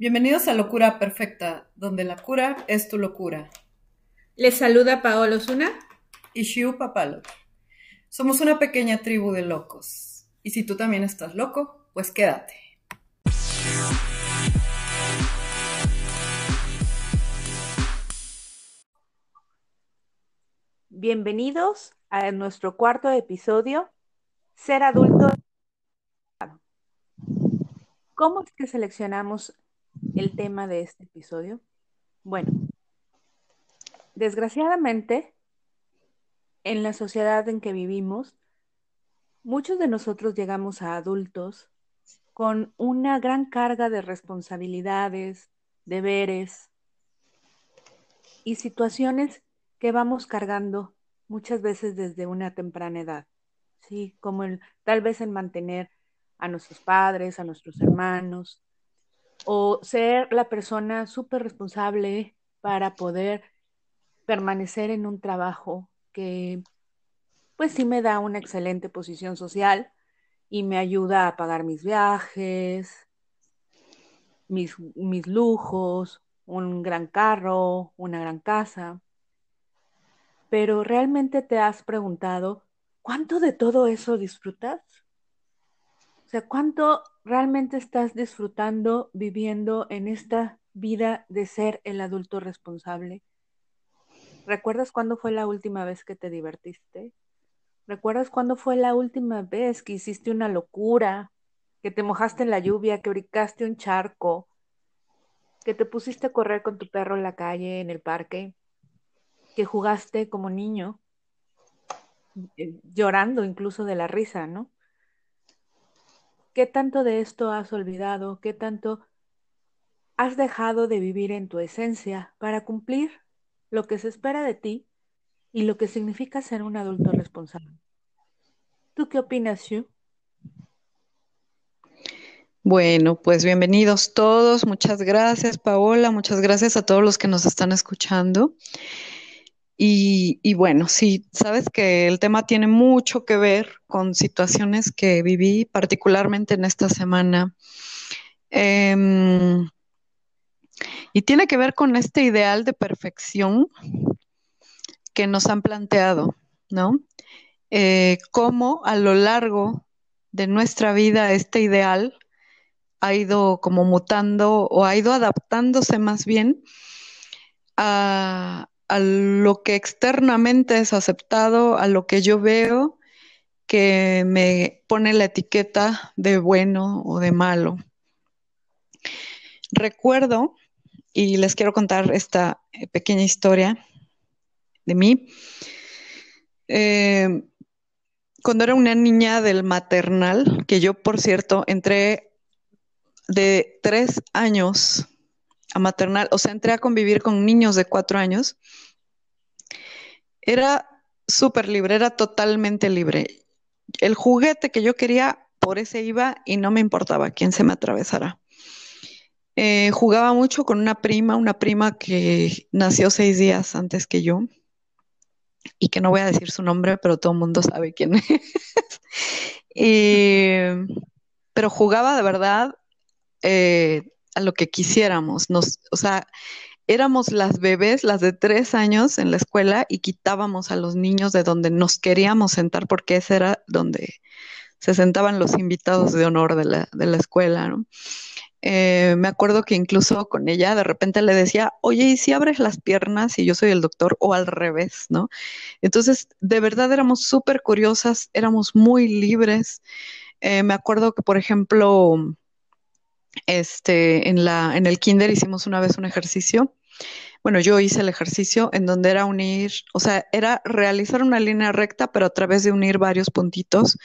Bienvenidos a Locura Perfecta, donde la cura es tu locura. Les saluda Paolo Osuna y Shiu Papalo. Somos una pequeña tribu de locos. Y si tú también estás loco, pues quédate. Bienvenidos a nuestro cuarto episodio, Ser adulto. ¿Cómo es que seleccionamos el tema de este episodio? Bueno, desgraciadamente, en la sociedad en que vivimos, muchos de nosotros llegamos a adultos con una gran carga de responsabilidades, deberes y situaciones que vamos cargando muchas veces desde una temprana edad, ¿sí? Como el, tal vez en mantener a nuestros padres, a nuestros hermanos, o ser la persona súper responsable para poder permanecer en un trabajo que pues sí me da una excelente posición social y me ayuda a pagar mis viajes, mis, mis lujos, un gran carro, una gran casa. Pero realmente te has preguntado, ¿cuánto de todo eso disfrutas? O sea, ¿cuánto realmente estás disfrutando viviendo en esta vida de ser el adulto responsable? ¿Recuerdas cuándo fue la última vez que te divertiste? ¿Recuerdas cuándo fue la última vez que hiciste una locura? Que te mojaste en la lluvia, que brincaste un charco, que te pusiste a correr con tu perro en la calle, en el parque, que jugaste como niño, eh, llorando incluso de la risa, ¿no? ¿Qué tanto de esto has olvidado? ¿Qué tanto has dejado de vivir en tu esencia para cumplir lo que se espera de ti y lo que significa ser un adulto responsable? ¿Tú qué opinas, Shu? Bueno, pues bienvenidos todos. Muchas gracias, Paola. Muchas gracias a todos los que nos están escuchando. Y, bueno, sí, sabes que el tema tiene mucho que ver con situaciones que viví, particularmente en esta semana. Em, y tiene que ver con este ideal de perfección que nos han planteado, ¿no? Eh, cómo a lo largo de nuestra vida este ideal ha ido como mutando o ha ido adaptándose más bien a, a lo que externamente es aceptado, a lo que yo veo que me pone la etiqueta de bueno o de malo. Recuerdo, y les quiero contar esta eh, pequeña historia de mí, eh, cuando era una niña del maternal, que yo, por cierto, entré de tres años a maternal, o sea, entré a convivir con niños de cuatro años, era súper libre, era totalmente libre. El juguete que yo quería, por ese iba y no me importaba quién se me atravesara. Eh, jugaba mucho con una prima, una prima que nació seis días antes que yo y que no voy a decir su nombre, pero todo el mundo sabe quién es. pero jugaba de verdad eh, a lo que quisiéramos. Nos, o sea, éramos las bebés, las de tres años en la escuela y quitábamos a los niños de donde nos queríamos sentar porque ese era donde se sentaban los invitados de honor de la, de la escuela, ¿no? Eh, me acuerdo que incluso con ella de repente le decía, oye, ¿y si abres las piernas y yo soy el doctor? O al revés, ¿no? Entonces, de verdad éramos súper curiosas, éramos muy libres. Eh, me acuerdo que, por ejemplo, este, en, el kinder hicimos una vez un ejercicio. Bueno, yo hice el ejercicio en donde era unir, o sea, era realizar una línea recta, pero a través de unir varios puntitos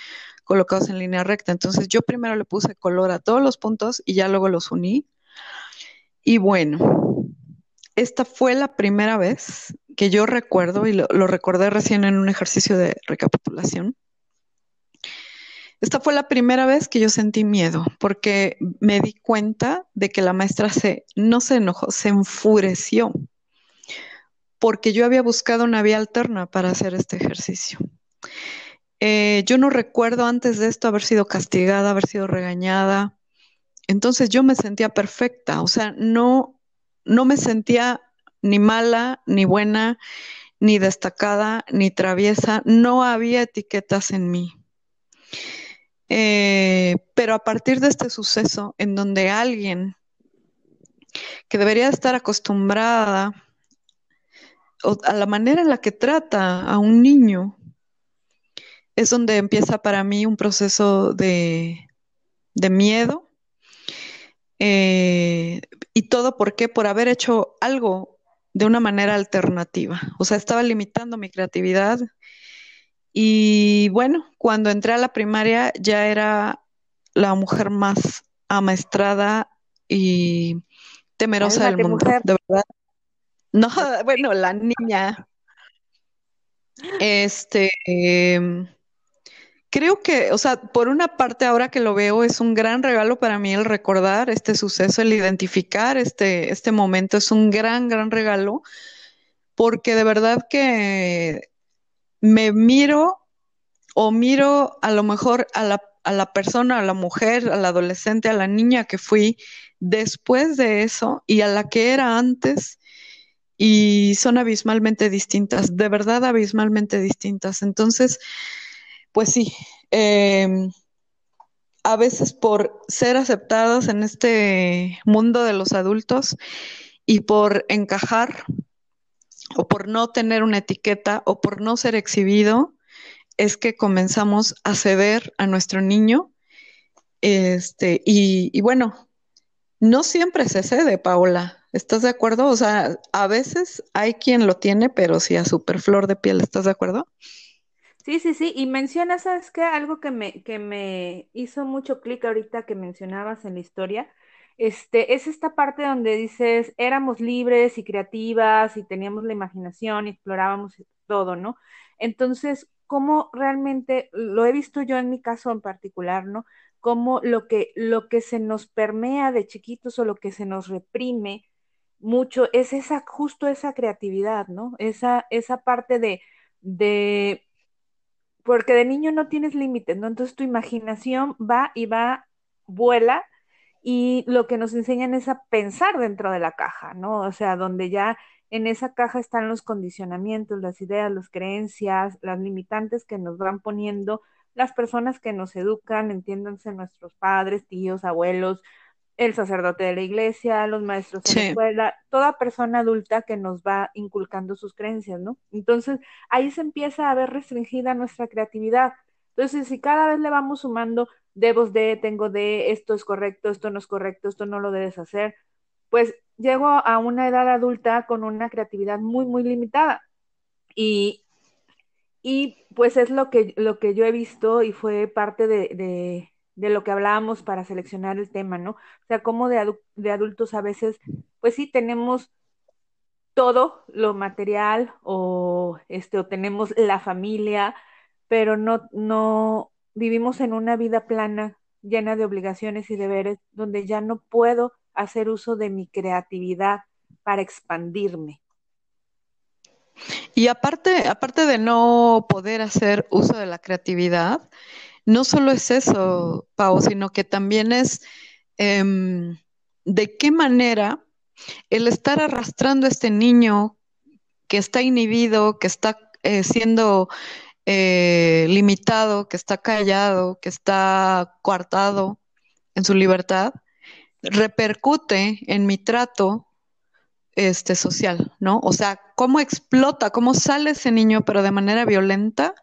colocados en línea recta. Entonces yo primero le puse color a todos los puntos y ya luego los uní. Y bueno, esta fue la primera vez que yo recuerdo, y lo recordé recién en un ejercicio de recapitulación, esta fue la primera vez que yo sentí miedo, porque me di cuenta de que la maestra se, no se enojó, se enfureció, porque yo había buscado una vía alterna para hacer este ejercicio. Eh, yo no recuerdo antes de esto haber sido castigada, haber sido regañada. Entonces yo me sentía perfecta, o sea, no, no me sentía ni mala, ni buena, ni destacada, ni traviesa, no había etiquetas en mí. Eh, pero a partir de este suceso, en donde alguien que debería estar acostumbrada a la manera en la que trata a un niño, es donde empieza para mí un proceso de, miedo. Eh, y todo por qué? Por haber hecho algo de una manera alternativa. O sea, estaba limitando mi creatividad. Y bueno, cuando entré a la primaria ya era la mujer más amaestrada y temerosa del mundo, de verdad. No, bueno, la niña. Este, em, creo que, o sea, por una parte ahora que lo veo es un gran regalo para mí el recordar este suceso, el identificar este, este momento, es un gran, gran regalo, porque de verdad que me miro o miro a lo mejor a la, a la persona, a la mujer, a la adolescente, a la niña que fui después de eso y a la que era antes y son abismalmente distintas, de verdad abismalmente distintas. Entonces, pues sí, em, a veces por ser aceptados en este mundo de los adultos y por encajar o por no tener una etiqueta o por no ser exhibido, es que comenzamos a ceder a nuestro niño. Este, y, bueno, no siempre se cede, Paola. ¿Estás de acuerdo? O sea, a veces hay quien lo tiene, pero sí a super flor de piel, ¿estás de acuerdo? Sí, sí, sí. Y menciona, ¿sabes qué? Algo que me, que me hizo mucho clic ahorita que mencionabas en la historia. Este, es esta parte donde dices, éramos libres y creativas y teníamos la imaginación y explorábamos todo, ¿no? Entonces, ¿cómo realmente, lo he visto yo en mi caso en particular, ¿no? Cómo lo que, lo que se nos permea de chiquitos o lo que se nos reprime mucho es esa, justo esa creatividad, ¿no? Esa, esa parte de, de, porque de niño no tienes límites, ¿no? Entonces tu imaginación va y va, vuela, y lo que nos enseñan es a pensar dentro de la caja, ¿no? O sea, donde ya en esa caja están los condicionamientos, las ideas, las creencias, las limitantes que nos van poniendo las personas que nos educan, entiéndanse nuestros padres, tíos, abuelos, el sacerdote de la iglesia, los maestros de la escuela, toda persona adulta que nos va inculcando sus creencias, ¿no? Entonces, ahí se empieza a ver restringida nuestra creatividad. Entonces, si cada vez le vamos sumando, debo de, tengo de, esto es correcto, esto no es correcto, esto no lo debes hacer, pues llego a una edad adulta con una creatividad muy, muy limitada. Y, y pues es lo que, lo que yo he visto y fue parte de de lo que hablábamos para seleccionar el tema, ¿no? O sea, como de, de adultos a veces, pues sí, tenemos todo lo material o, este, o tenemos la familia, pero no, no vivimos en una vida plana, llena de obligaciones y deberes, donde ya no puedo hacer uso de mi creatividad para expandirme. Y aparte, aparte de no poder hacer uso de la creatividad, no solo es eso, Pau, sino que también es em, de qué manera el estar arrastrando a este niño que está inhibido, que está eh, siendo eh, limitado, que está callado, que está coartado en su libertad, repercute en mi trato este, social, ¿no? O sea, cómo explota, cómo sale ese niño, pero de manera violenta,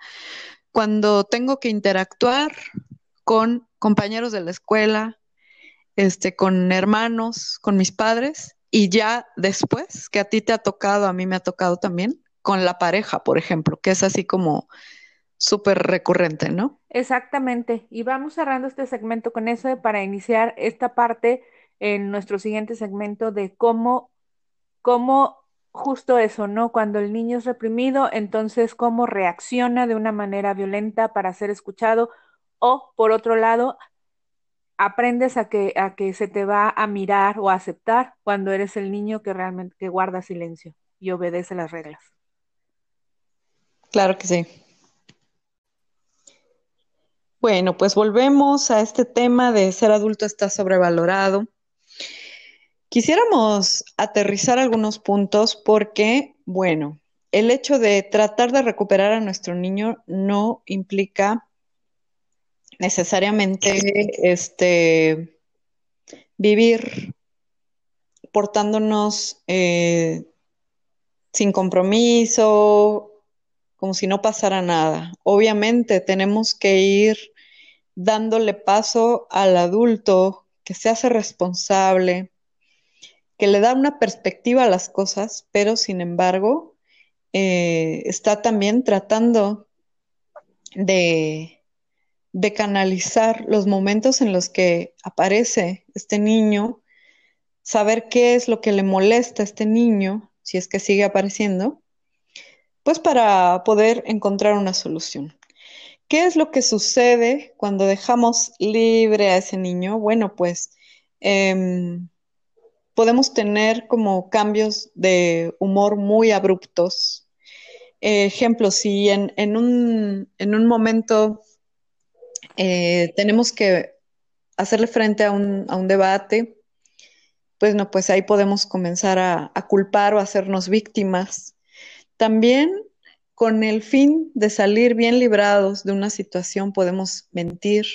cuando tengo que interactuar con compañeros de la escuela, este, con hermanos, con mis padres, y ya después, que a ti te ha tocado, a mí me ha tocado también, con la pareja, por ejemplo, que es así como súper recurrente, ¿no? Exactamente. Y vamos cerrando este segmento con eso para iniciar esta parte en nuestro siguiente segmento de cómo, cómo justo eso, ¿no? Cuando el niño es reprimido, entonces cómo reacciona de una manera violenta para ser escuchado o por otro lado, aprendes a que a que se te va a mirar o a aceptar cuando eres el niño que realmente que guarda silencio y obedece las reglas. Claro que sí. Bueno, pues volvemos a este tema de ser adulto está sobrevalorado. Quisiéramos aterrizar algunos puntos porque, bueno, el hecho de tratar de recuperar a nuestro niño no implica necesariamente este, vivir portándonos eh, sin compromiso, como si no pasara nada. Obviamente tenemos que ir dándole paso al adulto que se hace responsable, que le da una perspectiva a las cosas, pero sin embargo eh, está también tratando de, de canalizar los momentos en los que aparece este niño, saber qué es lo que le molesta a este niño, si es que sigue apareciendo, pues para poder encontrar una solución. ¿Qué es lo que sucede cuando dejamos libre a ese niño? Bueno, pues em, podemos tener como cambios de humor muy abruptos. ejemplo, si en, un, momento eh, tenemos que hacerle frente a un, debate, pues no, pues ahí podemos comenzar a, a culpar o hacernos víctimas. También con el fin de salir bien librados de una situación podemos mentir,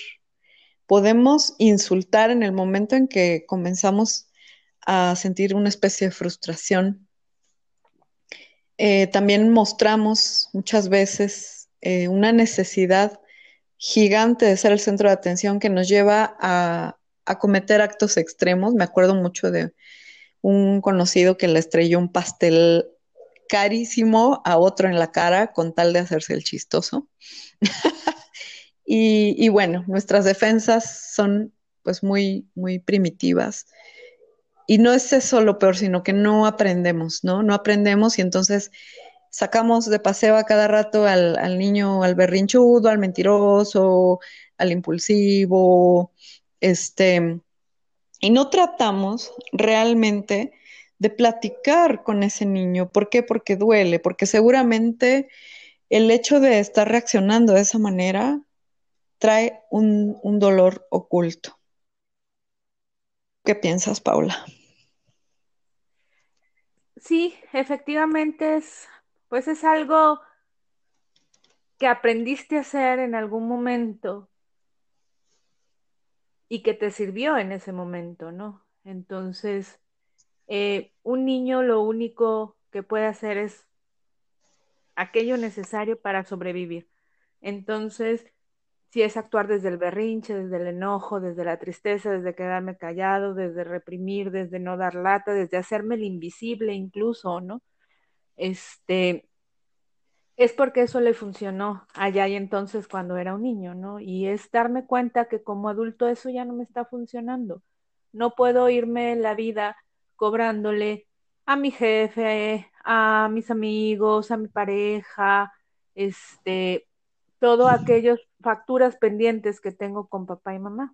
podemos insultar en el momento en que comenzamos a sentir una especie de frustración. Eh, también mostramos muchas veces eh, una necesidad gigante de ser el centro de atención que nos lleva a, a cometer actos extremos. Me acuerdo mucho de un conocido que le estrelló un pastel carísimo a otro en la cara con tal de hacerse el chistoso. y, bueno, nuestras defensas son pues muy, muy primitivas. Y no es eso lo peor, sino que no aprendemos, ¿no? No aprendemos y entonces sacamos de paseo a cada rato al, al niño, al berrinchudo, al mentiroso, al impulsivo, este, y no tratamos realmente de platicar con ese niño. ¿Por qué? Porque duele, porque seguramente el hecho de estar reaccionando de esa manera trae un, dolor oculto. ¿Qué piensas, Paula? Sí, efectivamente es, pues es algo que aprendiste a hacer en algún momento y que te sirvió en ese momento, ¿no? Entonces, eh, un niño lo único que puede hacer es aquello necesario para sobrevivir. Entonces, si es actuar desde el berrinche, desde el enojo, desde la tristeza, desde quedarme callado, desde reprimir, desde no dar lata, desde hacerme el invisible incluso, ¿no? Este, es porque eso le funcionó allá y entonces cuando era un niño, ¿no? Y es darme cuenta que como adulto eso ya no me está funcionando. No puedo irme en la vida cobrándole a mi jefe, a mis amigos, a mi pareja, este, todo aquellas facturas pendientes que tengo con papá y mamá.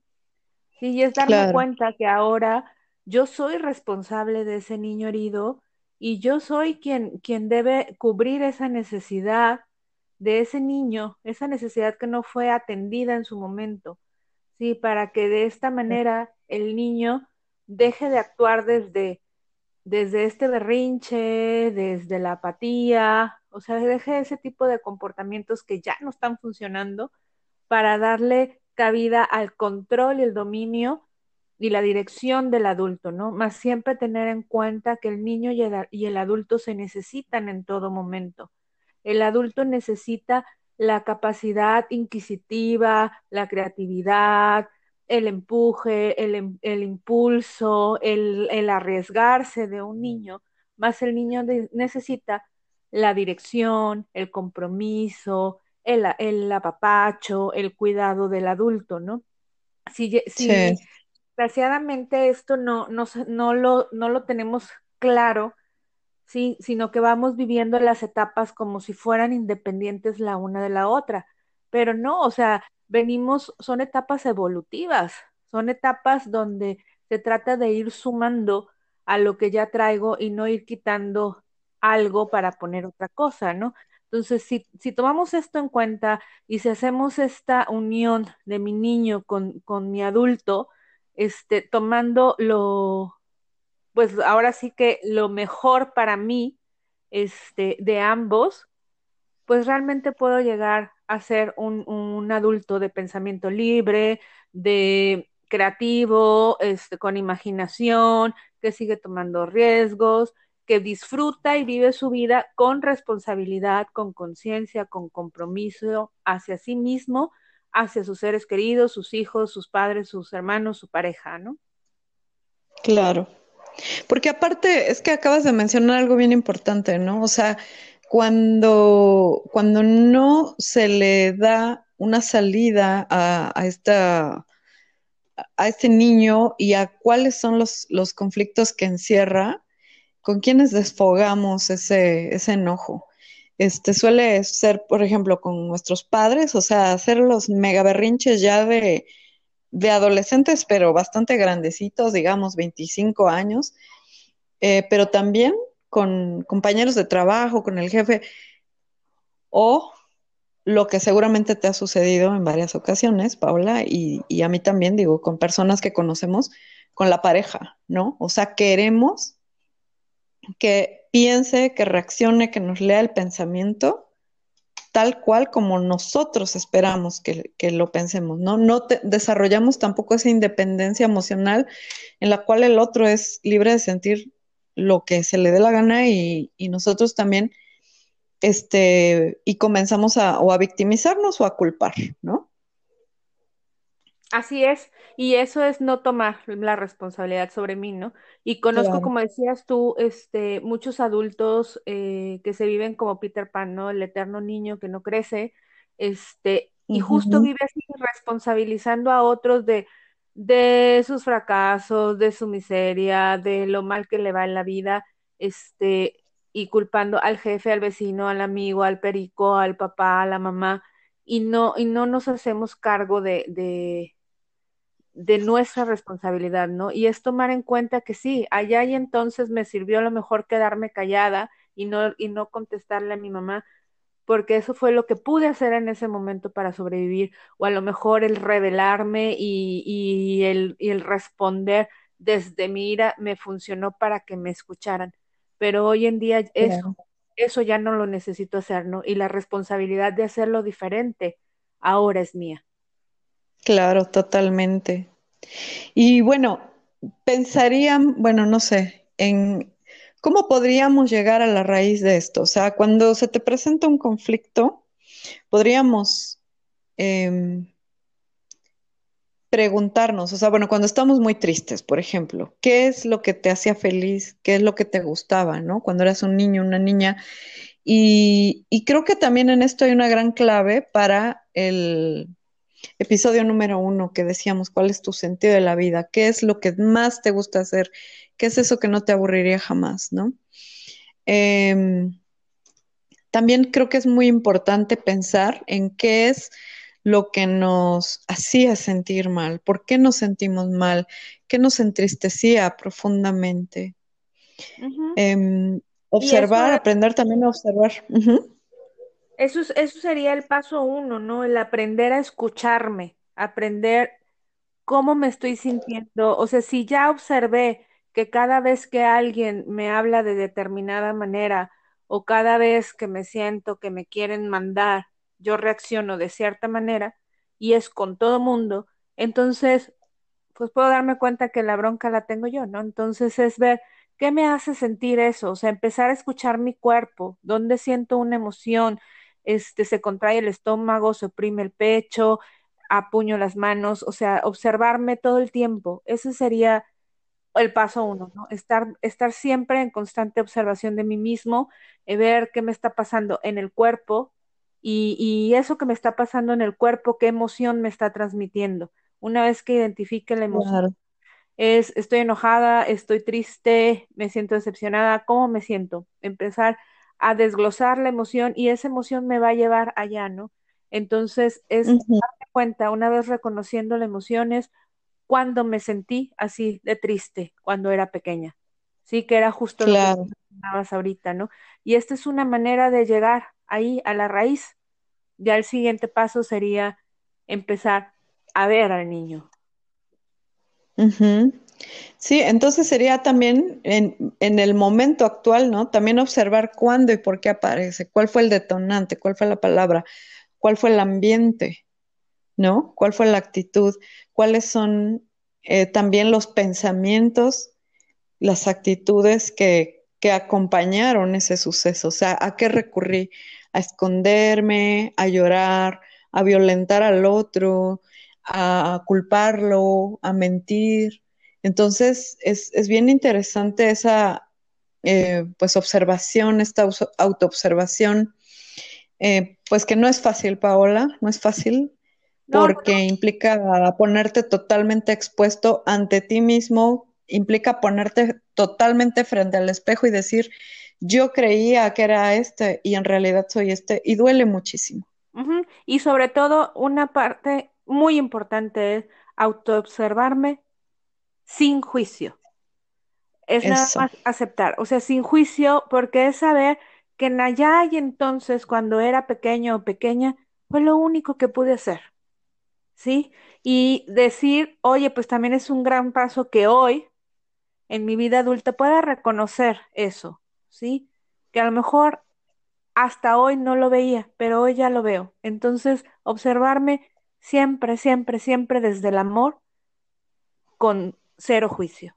Sí, y es darme cuenta que ahora yo soy responsable de ese niño herido y yo soy quien, quien debe cubrir esa necesidad de ese niño, esa necesidad que no fue atendida en su momento, sí, para que de esta manera el niño deje de actuar desde, desde este berrinche, desde la apatía, o sea, deje ese tipo de comportamientos que ya no están funcionando para darle cabida al control y el dominio y la dirección del adulto, ¿no? Más siempre tener en cuenta que el niño y el, y el adulto se necesitan en todo momento. El adulto necesita la capacidad inquisitiva, la creatividad, el empuje, el, em, impulso, el, arriesgarse de un niño, más el niño necesita la dirección, el compromiso, el, el, apapacho, el cuidado del adulto, ¿no? Si, si desgraciadamente esto no, no, no, lo, no lo tenemos claro, ¿sí? sino que vamos viviendo las etapas como si fueran independientes la una de la otra. Pero no, o sea, venimos, son etapas evolutivas, son etapas donde se trata de ir sumando a lo que ya traigo y no ir quitando algo para poner otra cosa, ¿no? Entonces, si, si tomamos esto en cuenta y si hacemos esta unión de mi niño con, con mi adulto, este, tomando lo, pues ahora sí que lo mejor para mí, este, de ambos, pues realmente puedo llegar a ser un, adulto de pensamiento libre, de creativo, este, con imaginación, que sigue tomando riesgos, que disfruta y vive su vida con responsabilidad, con conciencia, con compromiso hacia sí mismo, hacia sus seres queridos, sus hijos, sus padres, sus hermanos, su pareja, ¿no? Claro. Porque aparte es que acabas de mencionar algo bien importante, ¿no? O sea, cuando, cuando no se le da una salida a, esta a este niño y a cuáles son los, los conflictos que encierra, con quienes desfogamos ese, ese enojo. Este suele ser, por ejemplo, con nuestros padres, o sea, hacer los mega berrinches ya de, de adolescentes, pero bastante grandecitos, digamos, 25 años, eh, pero también con compañeros de trabajo, con el jefe, o lo que seguramente te ha sucedido en varias ocasiones, Paula, y, y, a mí también, digo, con personas que conocemos, con la pareja, ¿no? O sea, queremos que piense, que reaccione, que nos lea el pensamiento tal cual como nosotros esperamos que, que lo pensemos, ¿no? No te, desarrollamos tampoco esa independencia emocional en la cual el otro es libre de sentir lo que se le dé la gana y, y nosotros también este, y comenzamos a, o a victimizarnos o a culpar, ¿no? Así es, y eso es no tomar la responsabilidad sobre mí, ¿no? Y conozco, Claro. como decías tú, este, muchos adultos eh, que se viven como Peter Pan, ¿no? El eterno niño que no crece, este, y justo vive así responsabilizando a otros de, de sus fracasos, de su miseria, de lo mal que le va en la vida, este, y culpando al jefe, al vecino, al amigo, al perico, al papá, a la mamá, y no, y no nos hacemos cargo de, de de nuestra responsabilidad, ¿no? Y es tomar en cuenta que sí, allá y entonces me sirvió a lo mejor quedarme callada y no, y no contestarle a mi mamá, porque eso fue lo que pude hacer en ese momento para sobrevivir, o a lo mejor el revelarme y, y, el, y el responder desde mi ira me funcionó para que me escucharan, pero hoy en día eso, eso ya no lo necesito hacer, ¿no? Y la responsabilidad de hacerlo diferente ahora es mía. claro, totalmente. Y bueno, pensarían, bueno, no sé, en cómo podríamos llegar a la raíz de esto. O sea, cuando se te presenta un conflicto, podríamos em, preguntarnos, o sea, bueno, cuando estamos muy tristes, por ejemplo, ¿qué es lo que te hacía feliz? ¿Qué es lo que te gustaba, ¿no? Cuando eras un niño, una niña. Y, y creo que también en esto hay una gran clave para el episodio número uno que decíamos, ¿cuál es tu sentido de la vida? ¿Qué es lo que más te gusta hacer? ¿Qué es eso que no te aburriría jamás, ¿no? Em, también creo que es muy importante pensar en qué es lo que nos hacía sentir mal, por qué nos sentimos mal, qué nos entristecía profundamente. Em, observar, aprender también a observar. Eso es- eso sería el paso uno, ¿no? El aprender a escucharme, aprender cómo me estoy sintiendo. O sea, si ya observé que cada vez que alguien me habla de determinada manera o cada vez que me siento que me quieren mandar, yo reacciono de cierta manera y es con todo mundo, entonces, pues puedo darme cuenta que la bronca la tengo yo, ¿no? Entonces es ver qué me hace sentir eso, o sea, empezar a escuchar mi cuerpo, dónde siento una emoción, este, se contrae el estómago, se oprime el pecho, apuño las manos, o sea, observarme todo el tiempo. Ese sería el paso uno, ¿no? Estar, estar siempre en constante observación de mí mismo, eh, ver qué me está pasando en el cuerpo y, y eso que me está pasando en el cuerpo, qué emoción me está transmitiendo. Una vez que identifique la emoción, claro, es estoy enojada, estoy triste, me siento decepcionada, ¿cómo me siento? Empezar a desglosar la emoción y esa emoción me va a llevar allá, ¿no? Entonces es darme cuenta, una vez reconociendo las emociones, cuando me sentí así de triste cuando era pequeña. Sí, que era justo lo que mencionabas ahorita, ¿no? Y esta es una manera de llegar ahí a la raíz. Ya el siguiente paso sería empezar a ver al niño. Sí, entonces sería también en, en, el momento actual, ¿no? También observar cuándo y por qué aparece, cuál fue el detonante, cuál fue la palabra, cuál fue el ambiente, ¿no? ¿Cuál fue la actitud? ¿Cuáles son eh, también los pensamientos, las actitudes que, que acompañaron ese suceso? O sea, ¿a qué recurrí? ¿A esconderme, a llorar, a violentar al otro, a culparlo, a mentir? Entonces, es, es bien interesante esa eh, pues observación, esta autoobservación, eh, pues que no es fácil, Paola, no es fácil, porque implica ponerte totalmente expuesto ante ti mismo, implica ponerte totalmente frente al espejo y decir, yo creía que era este y en realidad soy este, y duele muchísimo. Y sobre todo, una parte muy importante es autoobservarme sin juicio. Es nada más aceptar, o sea, sin juicio, porque es saber que en allá y entonces, cuando era pequeño o pequeña, fue lo único que pude hacer. ¿Sí? Y decir, oye, pues también es un gran paso que hoy, en mi vida adulta, pueda reconocer eso, ¿sí? Que a lo mejor hasta hoy no lo veía, pero hoy ya lo veo. Entonces, observarme siempre, siempre, siempre desde el amor, con cero juicio.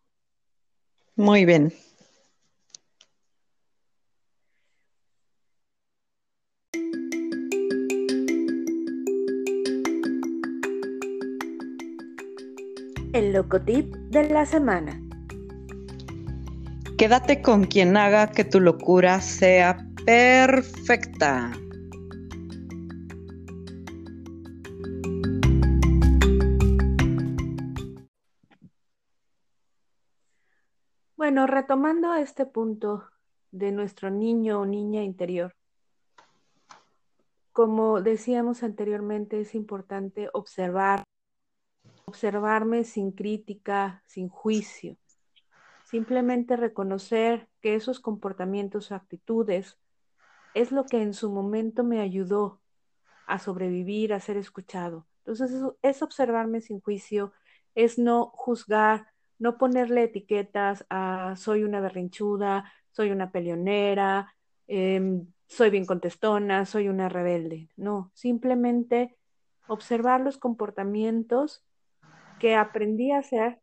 Muy bien. El locotip de la semana. Quédate con quien haga que tu locura sea perfecta. Bueno, retomando este punto de nuestro niño o niña interior, como decíamos anteriormente, es importante observar, observarme sin crítica, sin juicio, simplemente reconocer que esos comportamientos o actitudes es lo que en su momento me ayudó a sobrevivir, a ser escuchado. Entonces, es observarme sin juicio, es no juzgar, no ponerle etiquetas a soy una berrinchuda, soy una peleonera, em, soy bien contestona, soy una rebelde. No, simplemente observar los comportamientos que aprendí a hacer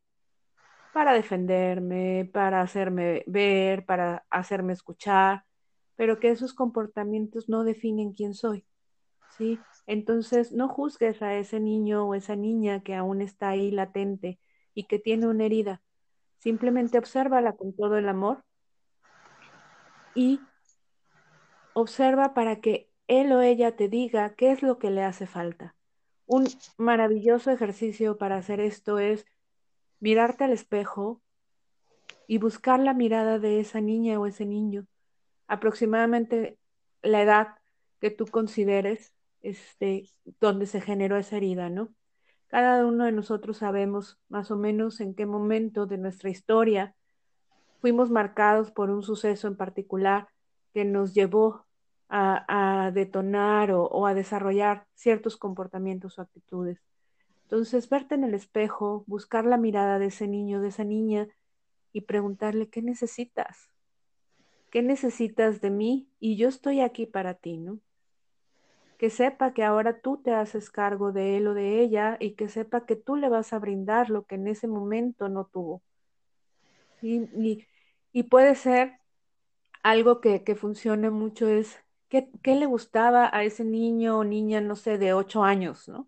para defenderme, para hacerme ver, para hacerme escuchar, pero que esos comportamientos no definen quién soy. ¿Sí? Entonces, no juzgues a ese niño o esa niña que aún está ahí latente y que tiene una herida. Simplemente obsérvala con todo el amor y observa para que él o ella te diga qué es lo que le hace falta. Un maravilloso ejercicio para hacer esto es mirarte al espejo y buscar la mirada de esa niña o ese niño, aproximadamente la edad que tú consideres este, donde se generó esa herida, ¿no? Cada uno de nosotros sabemos más o menos en qué momento de nuestra historia fuimos marcados por un suceso en particular que nos llevó a, detonar o, o a desarrollar ciertos comportamientos o actitudes. Entonces, verte en el espejo, buscar la mirada de ese niño, de esa niña y preguntarle, ¿qué necesitas? ¿Qué necesitas de mí? Y yo estoy aquí para ti, ¿no? Que sepa que ahora tú te haces cargo de él o de ella y que sepa que tú le vas a brindar lo que en ese momento no tuvo. Y, puede ser algo que, que funcione mucho es, ¿qué, ¿qué, le gustaba a ese niño o niña, no sé, de ocho años, ¿no?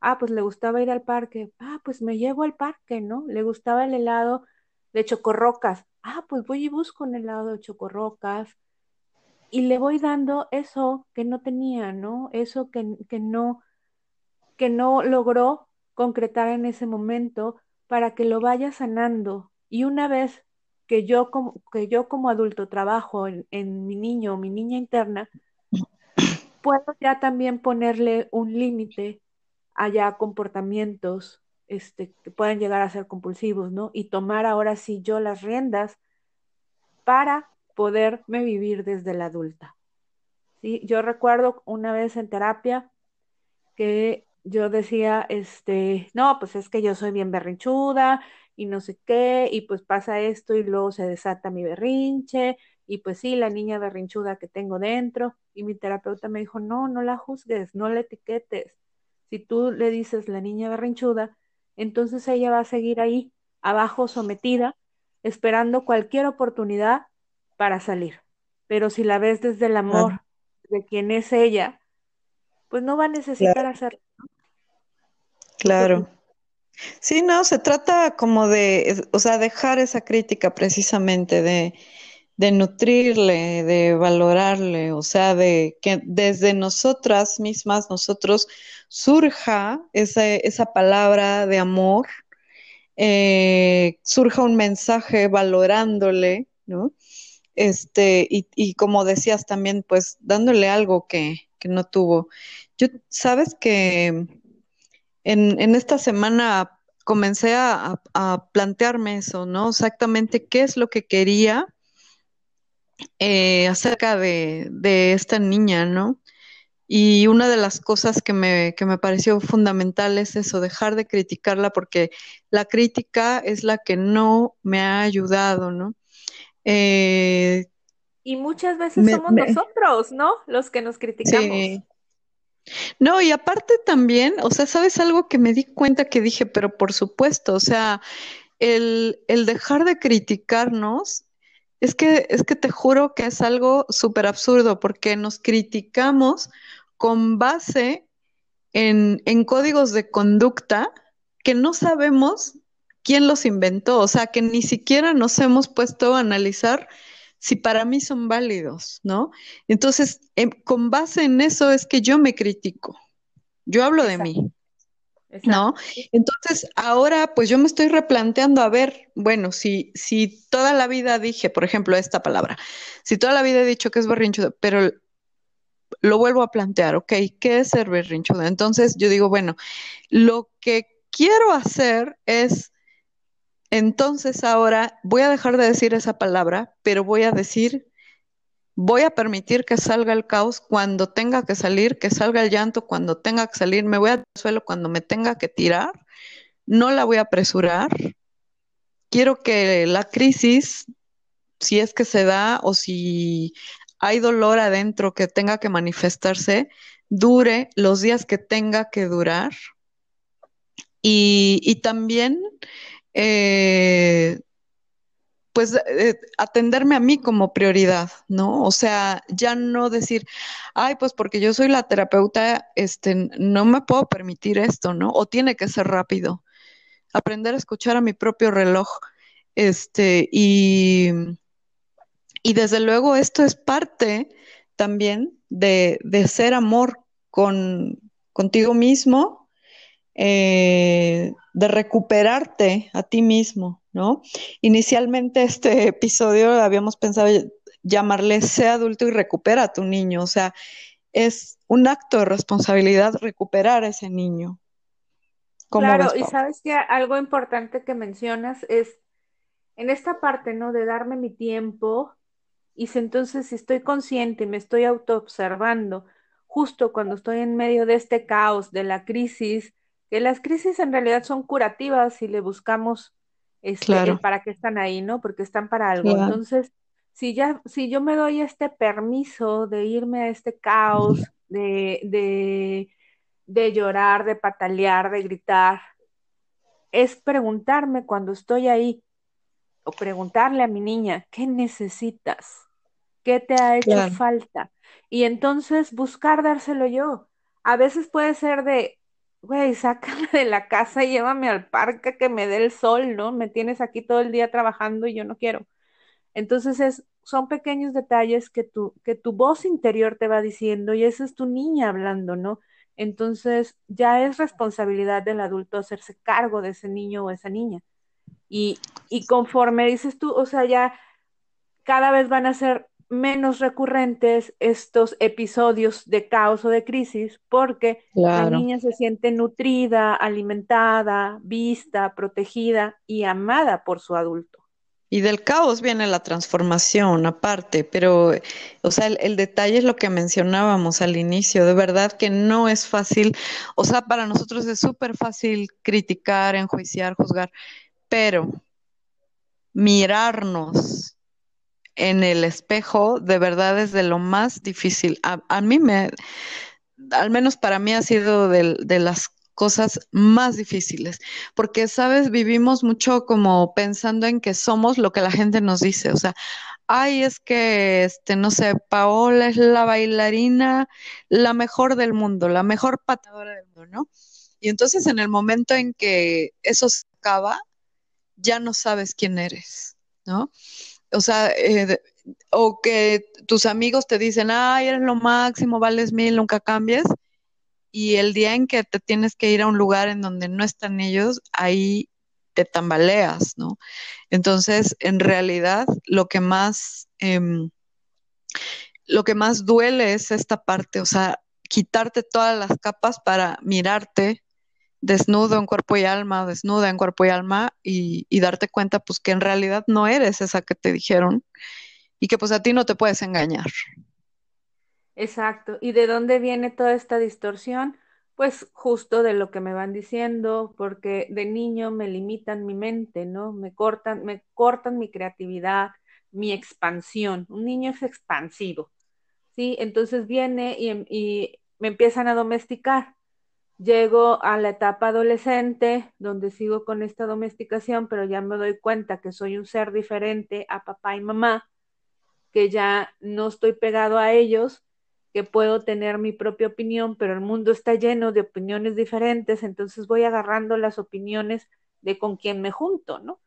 Ah, pues le gustaba ir al parque. Ah, pues me llevo al parque, ¿no? Le gustaba el helado de chocorrocas. Ah, pues voy y busco un helado de chocorrocas y le voy dando eso que no tenía, ¿no? Eso que, no, que no logró concretar en ese momento para que lo vaya sanando. Y una vez que yo como, que yo como adulto trabajo en, mi niño o mi niña interna, puedo ya también ponerle un límite a comportamientos este, que puedan llegar a ser compulsivos, ¿no? Y tomar ahora sí yo las riendas para poderme vivir desde la adulta. ¿sí? Yo recuerdo una vez en terapia que yo decía, este, no, pues es que yo soy bien berrinchuda y no sé qué, y pues pasa esto y luego se desata mi berrinche, y pues sí, la niña berrinchuda que tengo dentro, y mi terapeuta me dijo, no, no la juzgues, no la etiquetes. Si tú le dices la niña berrinchuda, entonces ella va a seguir ahí, abajo, sometida, esperando cualquier oportunidad para salir. Pero si la ves desde el amor de quien es ella, pues no va a necesitar hacerlo. Claro. Sí, no, se trata como de, o sea, dejar esa crítica precisamente, de, de nutrirle, de valorarle, o sea, de que desde nosotras mismas, nosotros surja esa, esa palabra de amor, eh, surja un mensaje valorándole, ¿no? Este, y, y, como decías también, pues dándole algo que, que no tuvo. Yo, sabes que en, esta semana comencé a, plantearme eso, ¿no? Exactamente qué es lo que quería eh, acerca de, esta niña, ¿no? Y una de las cosas que me, que me pareció fundamental es eso, dejar de criticarla porque la crítica es la que no me ha ayudado, ¿no? Eh, y muchas veces somos nosotros, ¿no? Los que nos criticamos. Sí. No, y aparte también, o sea, ¿sabes algo que me di cuenta que dije, pero por supuesto, o sea, el, el dejar de criticarnos, es que, es que te juro que es algo súper absurdo, porque nos criticamos con base en, en códigos de conducta que no sabemos quién los inventó, o sea, que ni siquiera nos hemos puesto a analizar si para mí son válidos, ¿no? Entonces, em, con base en eso es que yo me critico. Yo hablo de mí. ¿No? Entonces, ahora pues yo me estoy replanteando a ver, bueno, si, si toda la vida dije, por ejemplo, esta palabra, si toda la vida he dicho que es berrinchudo, pero lo vuelvo a plantear, ok, ¿qué es ser berrinchudo? Entonces yo digo, bueno, lo que quiero hacer es entonces ahora voy a dejar de decir esa palabra, pero voy a decir, voy a permitir que salga el caos cuando tenga que salir, que salga el llanto cuando tenga que salir, me voy al suelo cuando me tenga que tirar, no la voy a apresurar. Quiero que la crisis, si es que se da o si hay dolor adentro que tenga que manifestarse, dure los días que tenga que durar. Y, y también eh, pues eh, atenderme a mí como prioridad, ¿no? O sea, ya no decir, ay, pues porque yo soy la terapeuta, este, no me puedo permitir esto, ¿no? O tiene que ser rápido. Aprender a escuchar a mi propio reloj, este, y, y desde luego esto es parte también de, de ser amor con, contigo mismo, eh, de recuperarte a ti mismo, ¿no? Inicialmente este episodio habíamos pensado llamarle Sé adulto y recupera a tu niño, o sea, es un acto de responsabilidad recuperar a ese niño. Claro, y sabes que algo importante que mencionas es en esta parte, ¿no? De darme mi tiempo y si entonces si estoy consciente y me estoy autoobservando, justo cuando estoy en medio de este caos, de la crisis, que las crisis en realidad son curativas y le buscamos este, para qué están ahí, ¿no? Porque están para algo. Entonces, si ya, si yo me doy este permiso de irme a este caos, de, de, de llorar, de patalear, de gritar, es preguntarme cuando estoy ahí, o preguntarle a mi niña, ¿qué necesitas? ¿Qué te ha hecho falta? Y entonces buscar dárselo yo. A veces puede ser de, güey, sácame de la casa y llévame al parque que me dé el sol, ¿no? Me tienes aquí todo el día trabajando y yo no quiero. Entonces es, son pequeños detalles que tu, que tu voz interior te va diciendo y esa es tu niña hablando, ¿no? Entonces ya es responsabilidad del adulto hacerse cargo de ese niño o esa niña. Y, y conforme dices tú, o sea, ya cada vez van a ser menos recurrentes estos episodios de caos o de crisis porque la niña se siente nutrida, alimentada, vista, protegida y amada por su adulto. Y del caos viene la transformación aparte, pero, o sea, el, detalle es lo que mencionábamos al inicio, de verdad que no es fácil, o sea, para nosotros es súper fácil criticar, enjuiciar, juzgar, pero mirarnos en el espejo de verdad es de lo más difícil. A, mí me, al menos para mí ha sido de, de las cosas más difíciles, porque, sabes, vivimos mucho como pensando en que somos lo que la gente nos dice, o sea, ay, es que, este, no sé, Paola es la bailarina, la mejor del mundo, la mejor patadora del mundo, ¿no? Y entonces en el momento en que eso se acaba, ya no sabes quién eres, ¿no? O sea, eh, o que tus amigos te dicen, ay, eres lo máximo, vales mil, nunca cambies y el día en que te tienes que ir a un lugar en donde no están ellos, ahí te tambaleas, ¿no? Entonces, en realidad, lo que más, em, lo que más duele es esta parte, o sea, quitarte todas las capas para mirarte desnudo en cuerpo y alma, desnuda en cuerpo y alma, y, darte cuenta, pues, que en realidad no eres esa que te dijeron y que, pues, a ti no te puedes engañar. Exacto. ¿Y de dónde viene toda esta distorsión? Pues justo de lo que me van diciendo, porque de niño me limitan mi mente, ¿no? Me cortan, me cortan mi creatividad, mi expansión. Un niño es expansivo, ¿sí? Entonces viene y, y me empiezan a domesticar. Llego a la etapa adolescente, donde sigo con esta domesticación, pero ya me doy cuenta que soy un ser diferente a papá y mamá, que ya no estoy pegado a ellos que puedo tener mi propia opinión, pero el mundo está lleno de opiniones diferentes, entonces voy agarrando las opiniones de con quien me junto, ¿no?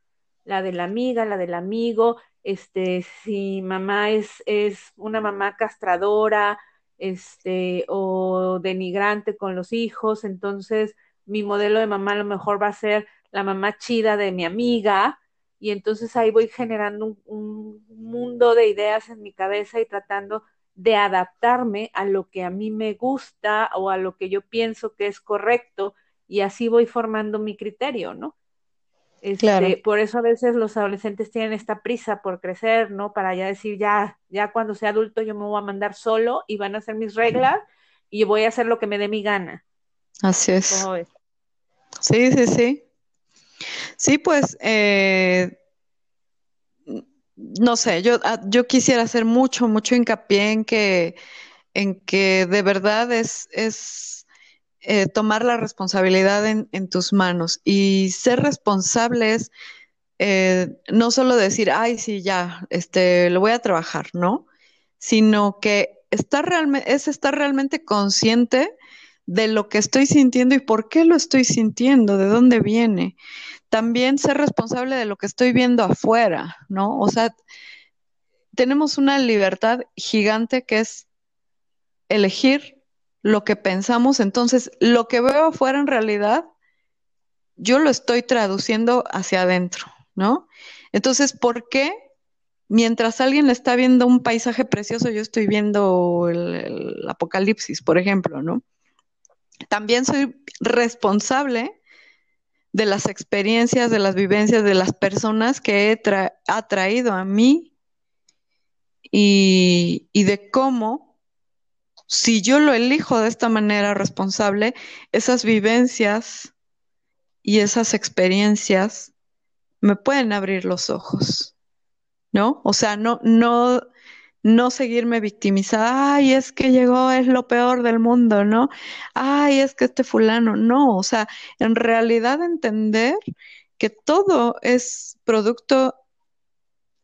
La de la amiga, la del amigo, este, si mamá es, es una mamá castradora, este, o denigrante con los hijos, entonces mi modelo de mamá a lo mejor va a ser la mamá chida de mi amiga, y entonces ahí voy generando un, un mundo de ideas en mi cabeza y tratando de adaptarme a lo que a mí me gusta o a lo que yo pienso que es correcto y así voy formando mi criterio, ¿no? Este, Por eso a veces los adolescentes tienen esta prisa por crecer, ¿no? Para ya decir, ya, ya cuando sea adulto yo me voy a mandar solo y van a hacer mis reglas y voy a hacer lo que me dé mi gana. Así es. Sí, sí, sí. Sí, pues eh, no sé, yo, ah, yo quisiera hacer mucho, mucho hincapié en que, en que de verdad es, es eh, tomar la responsabilidad en, tus manos y ser responsables, eh, no solo decir, ay, sí, ya, este, lo voy a trabajar, ¿no? Sino que estar realmente, es estar realmente consciente de lo que estoy sintiendo y por qué lo estoy sintiendo, de dónde viene también ser responsable de lo que estoy viendo afuera, ¿no? O sea, tenemos una libertad gigante que es elegir lo que pensamos, entonces lo que veo afuera en realidad, yo lo estoy traduciendo hacia adentro, ¿no? Entonces, ¿por qué mientras alguien está viendo un paisaje precioso, yo estoy viendo el, apocalipsis, por ejemplo, ¿no? También soy responsable de las experiencias, de las vivencias de las personas que he ha traído a mí y de cómo, si yo lo elijo de esta manera responsable, esas vivencias y esas experiencias me pueden abrir los ojos, ¿no? O sea, no, no, no seguirme victimizada, ay, es que llegó, es lo peor del mundo, ¿no? Ay, es que este fulano, no, o sea, en realidad entender que todo es producto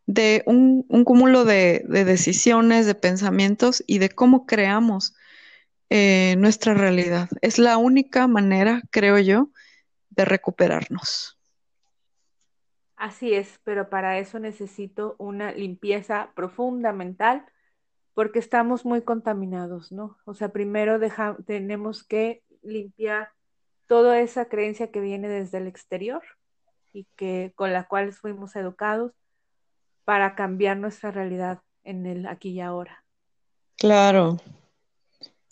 de un, cúmulo de, decisiones, de pensamientos y de cómo creamos eh, nuestra realidad. Es la única manera, creo yo, de recuperarnos. Así es, pero para eso necesito una limpieza profunda mental porque estamos muy contaminados, ¿no? O sea, primero tenemos que limpiar toda esa creencia que viene desde el exterior y que con la cual fuimos educados para cambiar nuestra realidad en el aquí y ahora. Claro,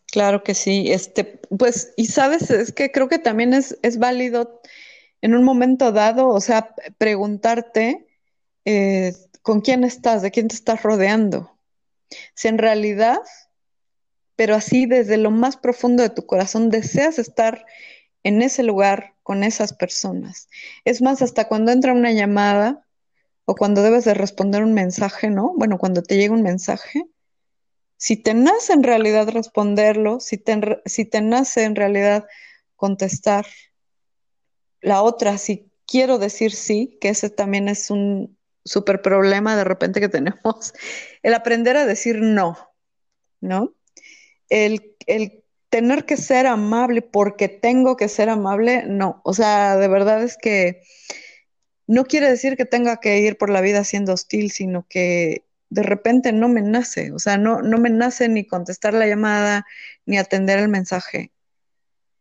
claro que sí. Este, pues, y sabes, es que creo que también es, es válido en un momento dado, o sea, preguntarte eh, con quién estás, de quién te estás rodeando. Si en realidad, pero así desde lo más profundo de tu corazón, deseas estar en ese lugar con esas personas. Es más, hasta cuando entra una llamada o cuando debes de responder un mensaje, ¿no? Bueno, cuando te llega un mensaje, si te nace en realidad responderlo, si te, si nace en realidad contestar, la otra, si quiero decir sí, que ese también es un súper problema de repente que tenemos, el aprender a decir no, ¿no? El, el tener que ser amable porque tengo que ser amable, no. O sea, de verdad es que no quiere decir que tenga que ir por la vida siendo hostil, sino que de repente no me nace. O sea, no, no me nace ni contestar la llamada, ni atender el mensaje,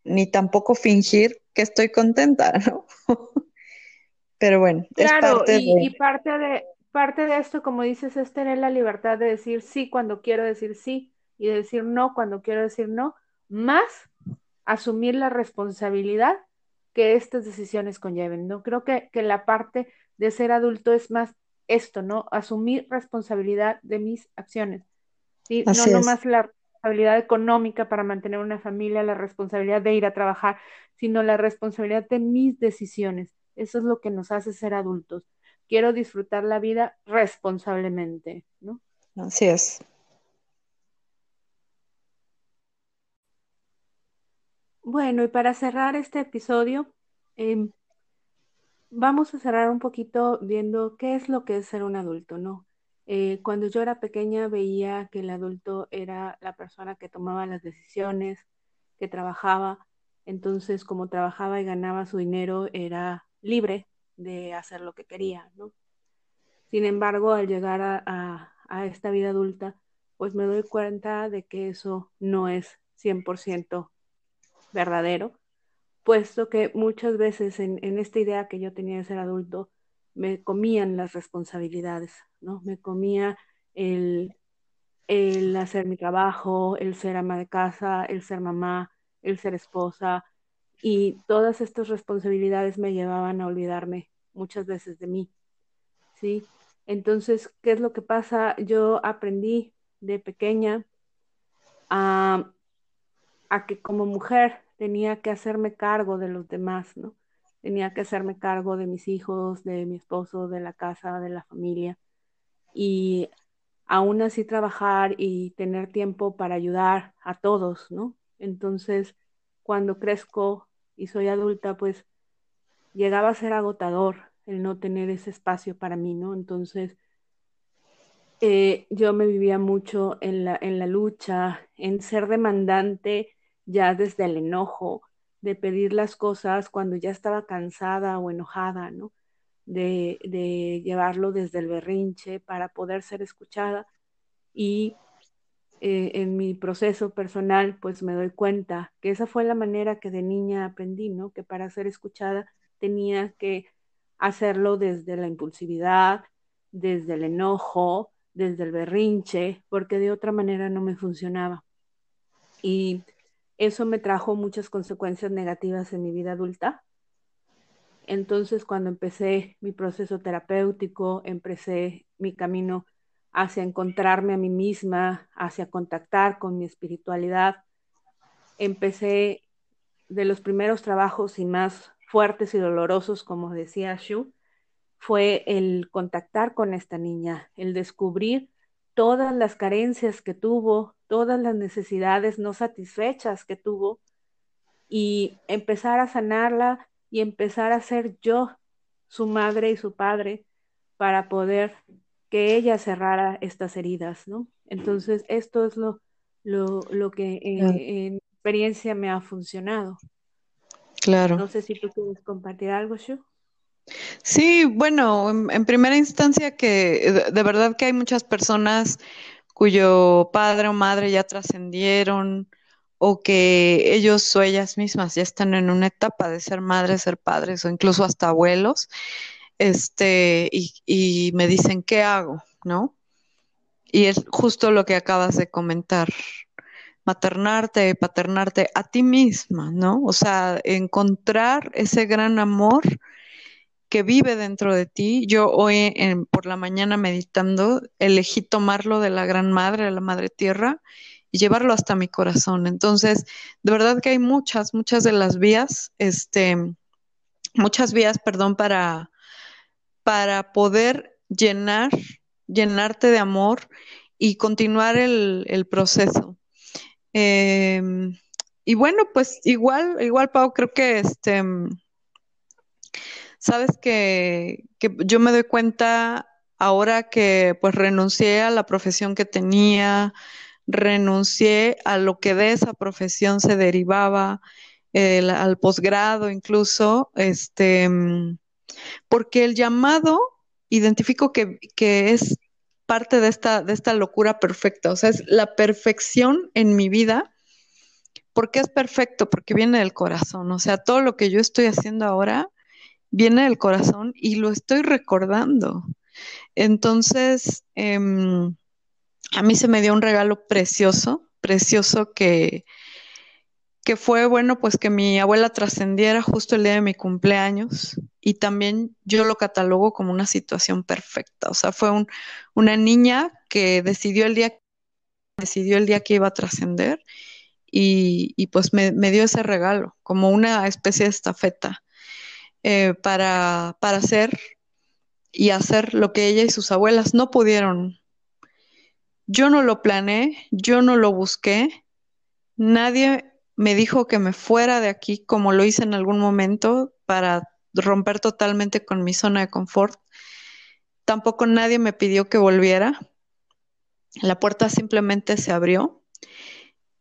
ni tampoco fingir que estoy contenta, ¿no? Pero bueno, es parte y, de... y parte de parte de esto, como dices, es tener la libertad de decir sí cuando quiero decir sí y de decir no cuando quiero decir no, más asumir la responsabilidad que estas decisiones conlleven, ¿no? Creo que, la parte de ser adulto es más esto, ¿no? Asumir responsabilidad de mis acciones. ¿sí? no nomás la responsabilidad económica para mantener una familia, la responsabilidad de ir a trabajar, sino la responsabilidad de mis decisiones. Eso es lo que nos hace ser adultos. Quiero disfrutar la vida responsablemente, ¿no? Así es. Bueno, y para cerrar este episodio, em, vamos a cerrar un poquito viendo qué es lo que es ser un adulto, ¿no? Eh, cuando yo era pequeña veía que el adulto era la persona que tomaba las decisiones, que trabajaba, entonces como trabajaba y ganaba su dinero era libre de hacer lo que quería, ¿no? Sin embargo, al llegar a, a esta vida adulta, pues me doy cuenta de que eso no es 100% verdadero, puesto que muchas veces en, esta idea que yo tenía de ser adulto, me comían las responsabilidades, ¿no? Me comía el, el hacer mi trabajo, el ser ama de casa, el ser mamá, el ser esposa, y todas estas responsabilidades me llevaban a olvidarme muchas veces de mí, ¿sí? Entonces, ¿qué es lo que pasa? Yo aprendí de pequeña a a que como mujer tenía que hacerme cargo de los demás, ¿no? Tenía que hacerme cargo de mis hijos, de mi esposo, de la casa, de la familia. Y aún así trabajar y tener tiempo para ayudar a todos, ¿no? Entonces, cuando crezco y soy adulta, pues llegaba a ser agotador el no tener ese espacio para mí, ¿no? Entonces, eh, yo me vivía mucho en la, en la lucha, en ser demandante ya desde el enojo, de pedir las cosas cuando ya estaba cansada o enojada, ¿no? De, llevarlo desde el berrinche para poder ser escuchada. Y eh, en mi proceso personal, pues me doy cuenta que esa fue la manera que de niña aprendí, ¿no? Que para ser escuchada tenía que hacerlo desde la impulsividad, desde el enojo, desde el berrinche, porque de otra manera no me funcionaba. Y eso me trajo muchas consecuencias negativas en mi vida adulta. Entonces, cuando empecé mi proceso terapéutico, empecé mi camino hacia encontrarme a mí misma, hacia contactar con mi espiritualidad, empecé de los primeros trabajos y más fuertes y dolorosos, como decía Shu, fue el contactar con esta niña, el descubrir todas las carencias que tuvo, todas las necesidades no satisfechas que tuvo y empezar a sanarla y empezar a ser yo su madre y su padre para poder que ella cerrara estas heridas, ¿no? Entonces, esto es lo, lo, que en, experiencia me ha funcionado. Claro. No sé si tú quieres compartir algo, Shu. Sí, bueno, en, primera instancia que de, verdad que hay muchas personas cuyo padre o madre ya trascendieron o que ellos o ellas mismas ya están en una etapa de ser madres, ser padres o incluso hasta abuelos, este, y, y me dicen, ¿qué hago? ¿No? Y es justo lo que acabas de comentar, maternarte, paternarte a ti misma, ¿no? O sea, encontrar ese gran amor que vive dentro de ti. Yo hoy por la mañana meditando elegí tomarlo de la Gran Madre, de la Madre Tierra, y llevarlo hasta mi corazón. Entonces, de verdad que hay muchas, muchas de las vías, este, muchas vías, perdón, para, para poder llenar, llenarte de amor y continuar el, proceso. Em, y bueno, pues igual, igual, Pau, creo que este, sabes que, que yo me doy cuenta ahora que pues renuncié a la profesión que tenía, renuncié a lo que de esa profesión se derivaba, al posgrado incluso, este, porque el llamado identifico que, es parte de esta, de esta locura perfecta, o sea, es la perfección en mi vida. ¿Por qué es perfecto? Porque viene del corazón, o sea, todo lo que yo estoy haciendo ahora viene del corazón y lo estoy recordando. Entonces, em, a mí se me dio un regalo precioso, precioso que, que fue bueno, pues que mi abuela trascendiera justo el día de mi cumpleaños y también yo lo catalogo como una situación perfecta, o sea, fue un, una niña que decidió el día decidió el día que iba a trascender y, y, pues me, dio ese regalo como una especie de estafeta eh, para, para hacer y hacer lo que ella y sus abuelas no pudieron yo no lo planeé, yo no lo busqué, nadie me dijo que me fuera de aquí como lo hice en algún momento para romper totalmente con mi zona de confort. Tampoco nadie me pidió que volviera. La puerta simplemente se abrió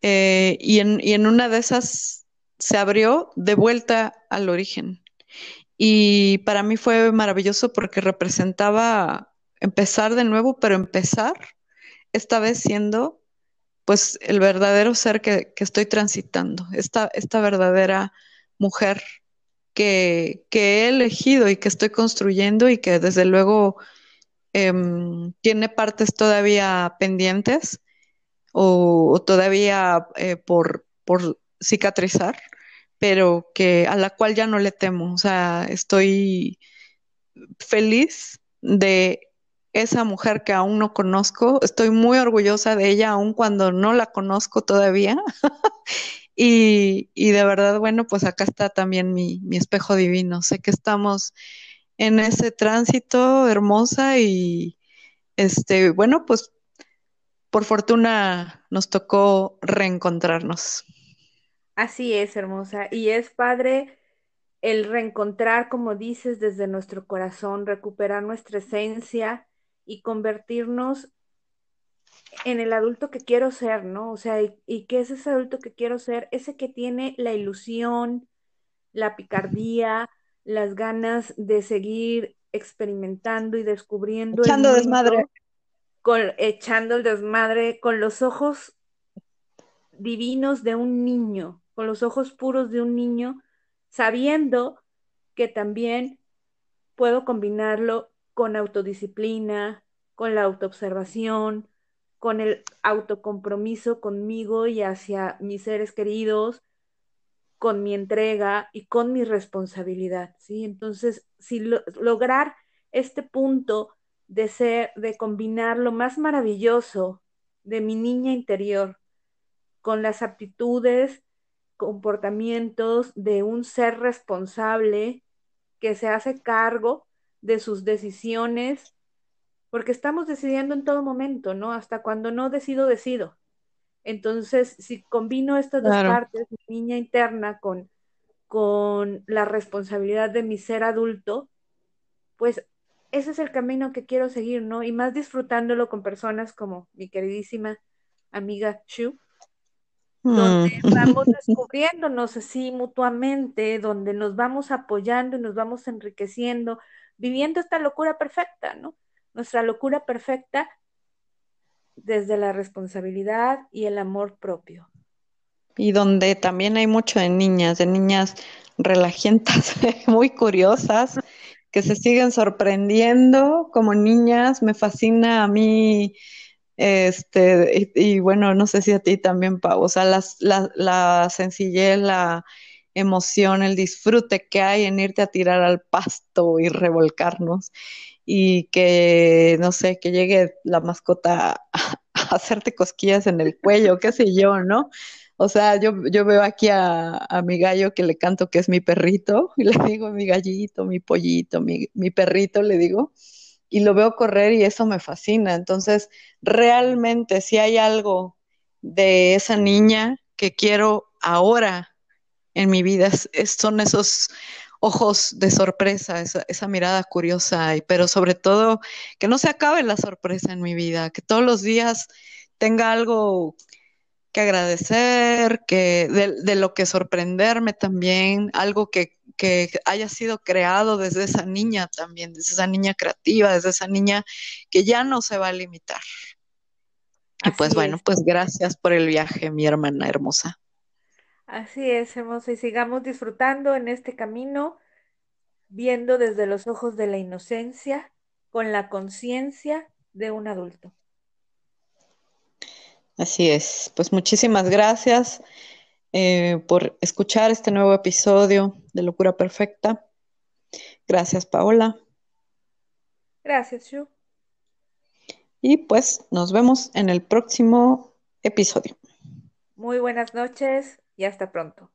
eh, y, en, y en una de esas se abrió de vuelta al origen. Y para mí fue maravilloso porque representaba empezar de nuevo, pero empezar esta vez siendo pues el verdadero ser que, estoy transitando, esta, esta verdadera mujer que, he elegido y que estoy construyendo y que desde luego em, tiene partes todavía pendientes o, todavía eh, por, por cicatrizar, pero que a la cual ya no le temo. O sea, estoy feliz de esa mujer que aún no conozco. Estoy muy orgullosa de ella, aun cuando no la conozco todavía. y, de verdad, bueno, pues acá está también mi, mi, espejo divino. Sé que estamos en ese tránsito hermosa y, este, bueno, pues por fortuna nos tocó reencontrarnos. Así es, hermosa. Y es padre el reencontrar, como dices, desde nuestro corazón, recuperar nuestra esencia y convertirnos en el adulto que quiero ser, ¿no? O sea, ¿y, qué es ese adulto que quiero ser? Ese que tiene la ilusión, la picardía, las ganas de seguir experimentando y descubriendo. Echando desmadre. Con, echando el desmadre con los ojos divinos de un niño, con los ojos puros de un niño, sabiendo que también puedo combinarlo con autodisciplina, con la autoobservación, con el autocompromiso conmigo y hacia mis seres queridos, con mi entrega y con mi responsabilidad, ¿sí? Entonces, si lograr este punto de ser, de combinar lo más maravilloso de mi niña interior con las aptitudes, comportamientos de un ser responsable que se hace cargo de sus decisiones, porque estamos decidiendo en todo momento, ¿no? Hasta cuando no decido, decido. Entonces, si combino estas dos partes, mi niña interna con, con la responsabilidad de mi ser adulto, pues ese es el camino que quiero seguir, ¿no? Y más disfrutándolo con personas como mi queridísima amiga Shu, donde mm. vamos descubriéndonos así mutuamente, donde nos vamos apoyando y nos vamos enriqueciendo, viviendo esta locura perfecta, ¿no? Nuestra locura perfecta desde la responsabilidad y el amor propio. Y donde también hay mucho de niñas, de niñas relajientas, muy curiosas, que se siguen sorprendiendo como niñas. Me fascina a mí, este, y, bueno, no sé si a ti también, Pau, o sea, la, la sencillez, la, emoción, el disfrute que hay en irte a tirar al pasto y revolcarnos y que, no sé, que llegue la mascota a, hacerte cosquillas en el cuello, qué sé yo, ¿no? O sea, yo, yo veo aquí a, mi gallo que le canto que es mi perrito y le digo mi gallito, mi pollito, mi, mi perrito, le digo, y lo veo correr y eso me fascina. Entonces, realmente si hay algo de esa niña que quiero ahora en mi vida, son esos ojos de sorpresa, esa, mirada curiosa, pero sobre todo que no se acabe la sorpresa en mi vida, que todos los días tenga algo que agradecer, que de, lo que sorprenderme también, algo que, que, haya sido creado desde esa niña también, desde esa niña creativa, desde esa niña que ya no se va a limitar. y pues bueno, pues gracias por el viaje, mi hermana hermosa. Así es, hermosa, y sigamos disfrutando en este camino, viendo desde los ojos de la inocencia, con la conciencia de un adulto. Así es, pues muchísimas gracias eh, por escuchar este nuevo episodio de Locura Perfecta. Gracias, Paola. Gracias, Shu. Y pues nos vemos en el próximo episodio. Muy buenas noches y hasta pronto.